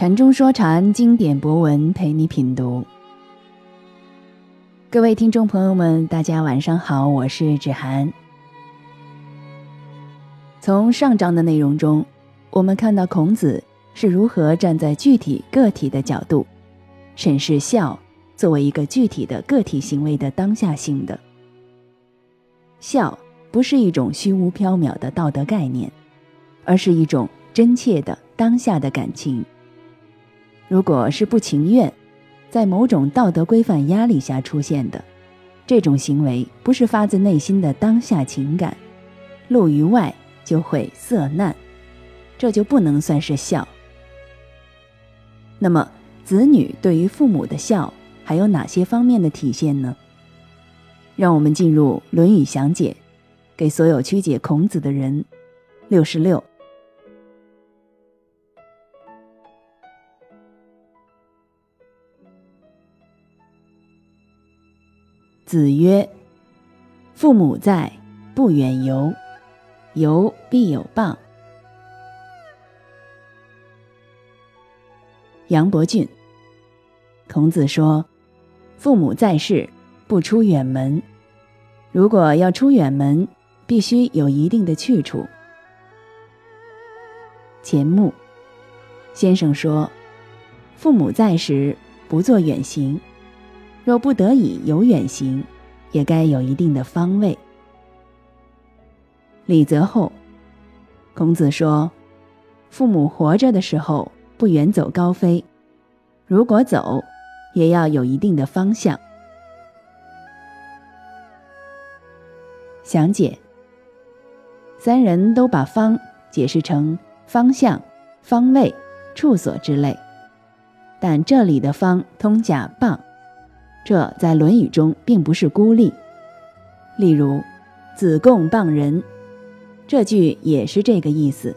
禅中说禅，经典博文陪你品读。各位听众朋友们，大家晚上好，我是芷涵。从上章的内容中，我们看到孔子是如何站在具体个体的角度，审视孝作为一个具体的个体行为的当下性的。孝不是一种虚无缥缈的道德概念，而是一种真切的当下的感情。如果是不情愿，在某种道德规范压力下出现的这种行为，不是发自内心的当下情感，露于外就会色难，这就不能算是孝。那么，子女对于父母的孝还有哪些方面的体现呢？让我们进入《论语详解》，给所有曲解孔子的人。六十六。子曰：“父母在，不远游，游必有谤。”杨伯峻。孔子说：“父母在世，不出远门。如果要出远门，必须有一定的去处。”钱穆先生说：“父母在时，不做远行。”若不得已有远行，也该有一定的方位。李泽厚，孔子说：“父母活着的时候不远走高飞，如果走，也要有一定的方向。”详解：三人都把“方”解释成方向、方位、处所之类，但这里的“方”通假棒。这在《论语》中并不是孤立。例如，“子贡谤人”，这句也是这个意思。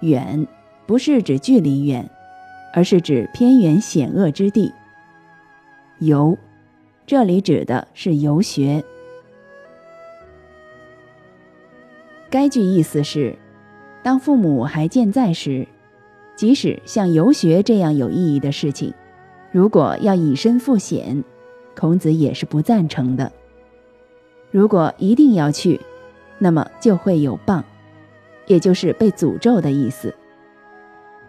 远不是指距离远，而是指偏远险恶之地。游，这里指的是游学。该句意思是，当父母还健在时，即使像游学这样有意义的事情。如果要以身赴险，孔子也是不赞成的。如果一定要去，那么就会有谤，也就是被诅咒的意思。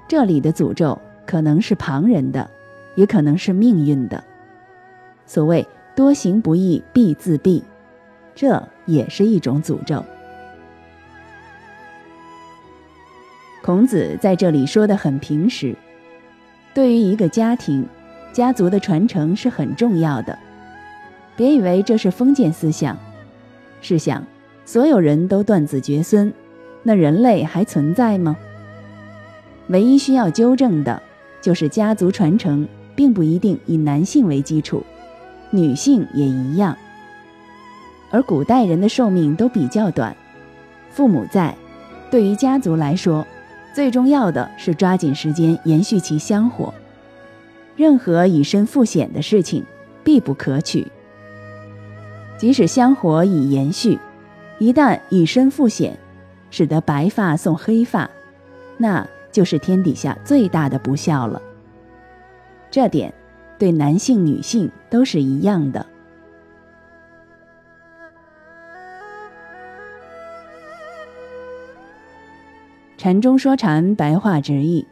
这里的诅咒可能是旁人的，也可能是命运的。所谓“多行不义必自毙”，这也是一种诅咒。孔子在这里说的很平实，对于一个家庭。家族的传承是很重要的，别以为这是封建思想。试想，所有人都断子绝孙，那人类还存在吗？唯一需要纠正的，就是家族传承并不一定以男性为基础，女性也一样。而古代人的寿命都比较短，父母在，对于家族来说，最重要的是抓紧时间延续其香火。任何以身赴险的事情，必不可取。即使香火已延续，一旦以身赴险，使得白发送黑发，那就是天底下最大的不孝了。这点对男性、女性都是一样的。禅中说禅，白话直译。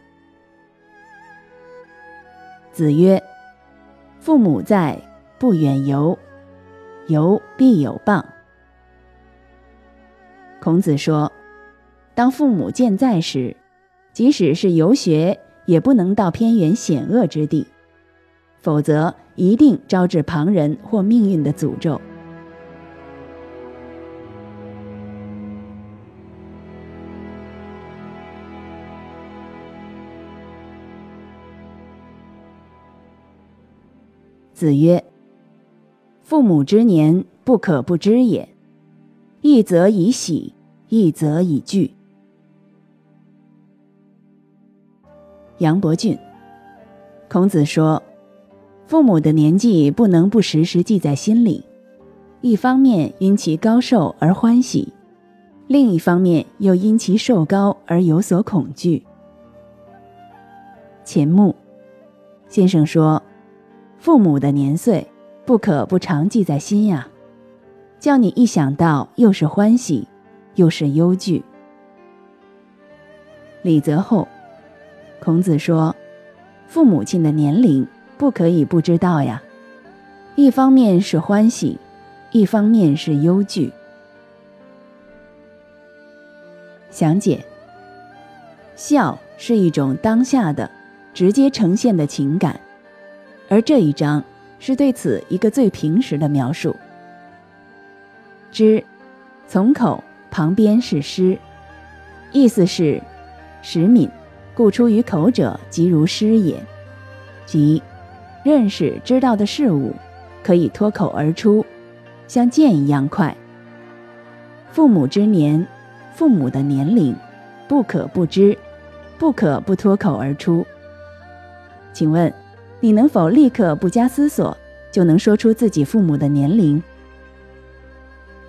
子曰：“父母在，不远游，游必有谤。”孔子说：“当父母健在时，即使是游学，也不能到偏远险恶之地，否则一定招致旁人或命运的诅咒。”子曰：“父母之年，不可不知也。一则以喜，一则以惧。”杨伯峻。孔子说：“父母的年纪不能不时时记在心里，一方面因其高寿而欢喜，另一方面又因其寿高而有所恐惧。”钱穆先生说：“父母的年岁，不可不常记在心呀，叫你一想到，又是欢喜，又是忧惧。”李泽厚，孔子说：“父母亲的年龄，不可以不知道呀。一方面是欢喜，一方面是忧惧。”详解：笑是一种当下的、直接呈现的情感，而这一章是对此一个最平实的描述。之，从口旁边是诗，意思是实敏，故出于口者，即如诗也。即认识、知道的事物，可以脱口而出，像箭一样快。父母之年。父母的年龄，不可不知，不可不脱口而出。请问，你能否立刻不加思索就能说出自己父母的年龄？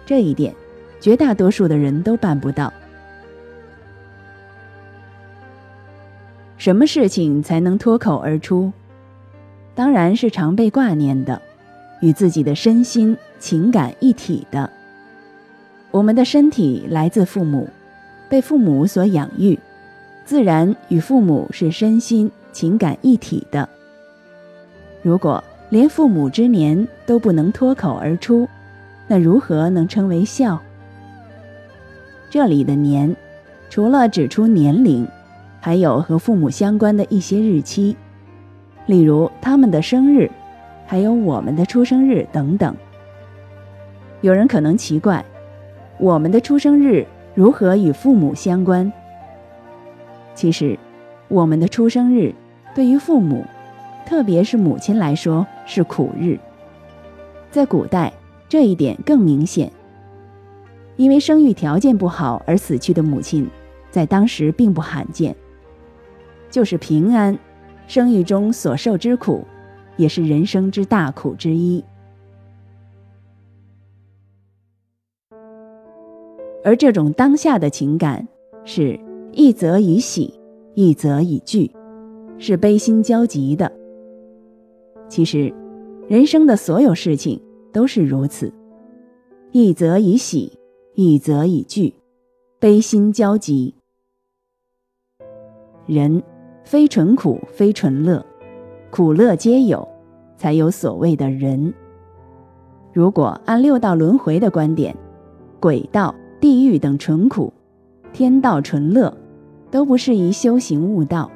这一点，绝大多数的人都办不到。什么事情才能脱口而出？当然是常被挂念的，与自己的身心情感一体的。我们的身体来自父母，被父母所养育，自然与父母是身心情感一体的。如果连父母之年都不能脱口而出，那如何能称为孝？这里的年，除了指出年龄，还有和父母相关的一些日期，例如他们的生日，还有我们的出生日等等。有人可能奇怪。我们的出生日如何与父母相关？其实，我们的出生日对于父母，特别是母亲来说是苦日。在古代，这一点更明显，因为生育条件不好而死去的母亲，在当时并不罕见。就是平安，生育中所受之苦，也是人生之大苦之一。而这种当下的情感，是一则以喜，一则以惧，是悲心交集的。其实，人生的所有事情都是如此，一则以喜，一则以惧，悲心交集。人非纯苦，非纯乐，苦乐皆有，才有所谓的人。如果按六道轮回的观点，鬼道。地狱等纯苦，天道纯乐，都不适宜修行悟道。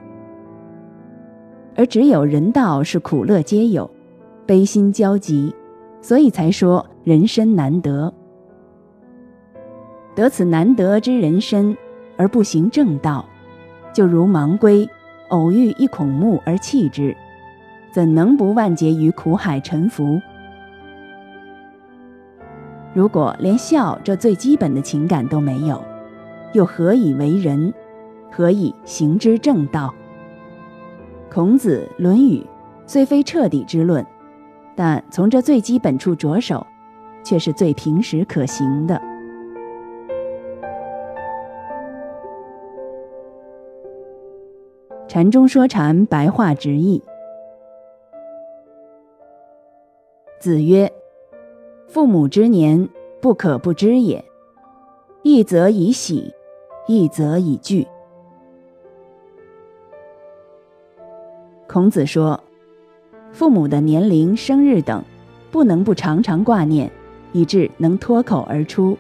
而只有人道是苦乐皆有，悲心交集，所以才说人身难得。得此难得之人身，而不行正道，就如盲龟偶遇一孔木而弃之，怎能不万劫于苦海沉浮？如果连孝这最基本的情感都没有，又何以为人？何以行之正道？孔子《论语》虽非彻底之论，但从这最基本处着手，却是最平实可行的。禅中说禅，白话直译。子曰。父母之年，不可不知也。一则以喜，一则以惧。孔子说，父母的年龄、生日等，不能不常常挂念，以致能脱口而出。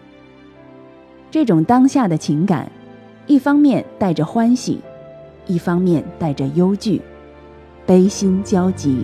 这种当下的情感，一方面带着欢喜，一方面带着忧惧，悲心交集。